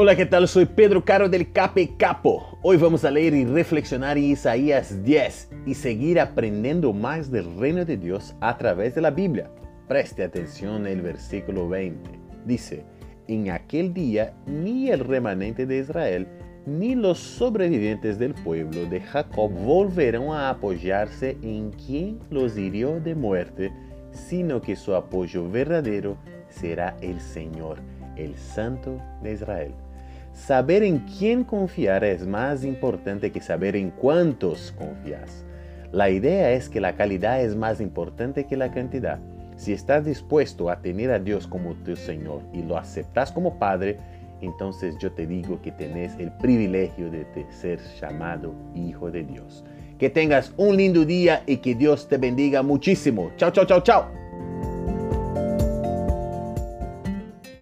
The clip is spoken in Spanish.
Hola, ¿qué tal? Soy Pedro Caro del Cape Capo. Hoy vamos a leer y reflexionar en Isaías 10 y seguir aprendiendo más del reino de Dios a través de la Biblia. Preste atención el versículo 20. Dice, en aquel día ni el remanente de Israel ni los sobrevivientes del pueblo de Jacob volverán a apoyarse en quien los hirió de muerte, sino que su apoyo verdadero será el Señor, el Santo de Israel. Saber en quién confiar es más importante que saber en cuántos confías. La idea es que la calidad es más importante que la cantidad. Si estás dispuesto a tener a Dios como tu Señor y lo aceptas como Padre, entonces yo te digo que tenés el privilegio de ser llamado Hijo de Dios. Que tengas un lindo día y que Dios te bendiga muchísimo. Chao, chao, chao, chao.